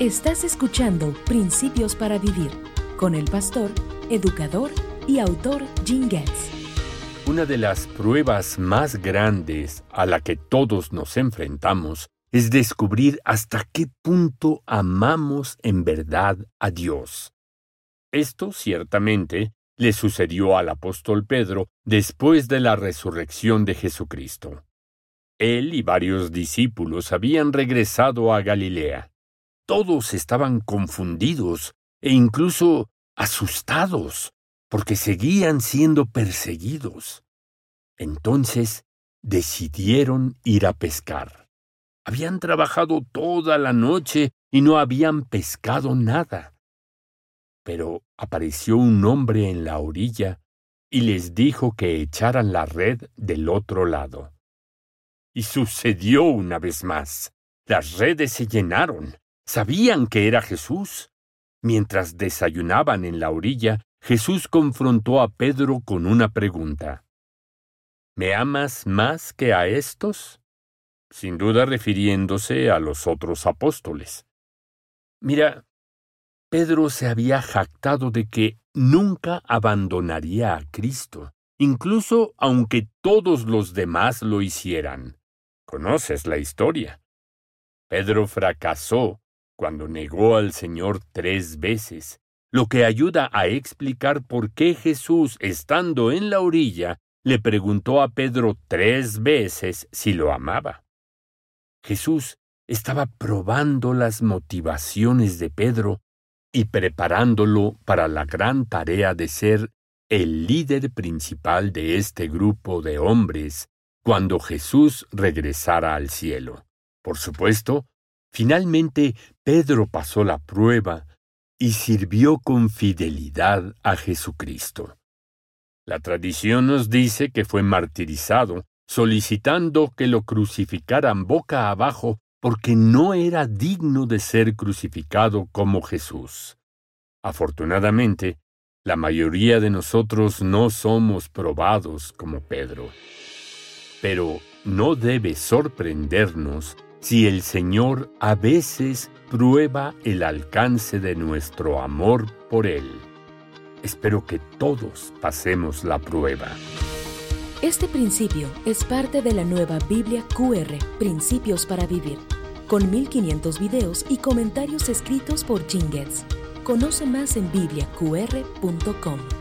Estás escuchando Principios para Vivir con el pastor, educador y autor Jim Getz. Una de las pruebas más grandes a la que todos nos enfrentamos es descubrir hasta qué punto amamos en verdad a Dios. Esto ciertamente le sucedió al apóstol Pedro después de la resurrección de Jesucristo. Él y varios discípulos habían regresado a Galilea. Todos estaban confundidos e incluso asustados, porque seguían siendo perseguidos. Entonces decidieron ir a pescar. Habían trabajado toda la noche y no habían pescado nada. Pero apareció un hombre en la orilla y les dijo que echaran la red del otro lado. Y sucedió una vez más. Las redes se llenaron. Sabían que era Jesús. Mientras desayunaban en la orilla, Jesús confrontó a Pedro con una pregunta. ¿Me amas más que a estos? Sin duda refiriéndose a los otros apóstoles. Mira, Pedro se había jactado de que nunca abandonaría a Cristo, incluso aunque todos los demás lo hicieran. Conoces la historia. Pedro fracasó cuando negó al Señor tres veces, lo que ayuda a explicar por qué Jesús, estando en la orilla, le preguntó a Pedro tres veces si lo amaba. Jesús estaba probando las motivaciones de Pedro y preparándolo para la gran tarea de ser el líder principal de este grupo de hombres cuando Jesús regresara al cielo. Por supuesto, finalmente Pedro pasó la prueba y sirvió con fidelidad a Jesucristo. La tradición nos dice que fue martirizado, solicitando que lo crucificaran boca abajo porque no era digno de ser crucificado como Jesús. Afortunadamente, la mayoría de nosotros no somos probados como Pedro. Pero no debe sorprendernos si el Señor a veces prueba el alcance de nuestro amor por Él. Espero que todos pasemos la prueba. Este principio es parte de la nueva Biblia QR, Principios para Vivir, con 1500 videos y comentarios escritos por Jim Conoce más en bibliaqr.com.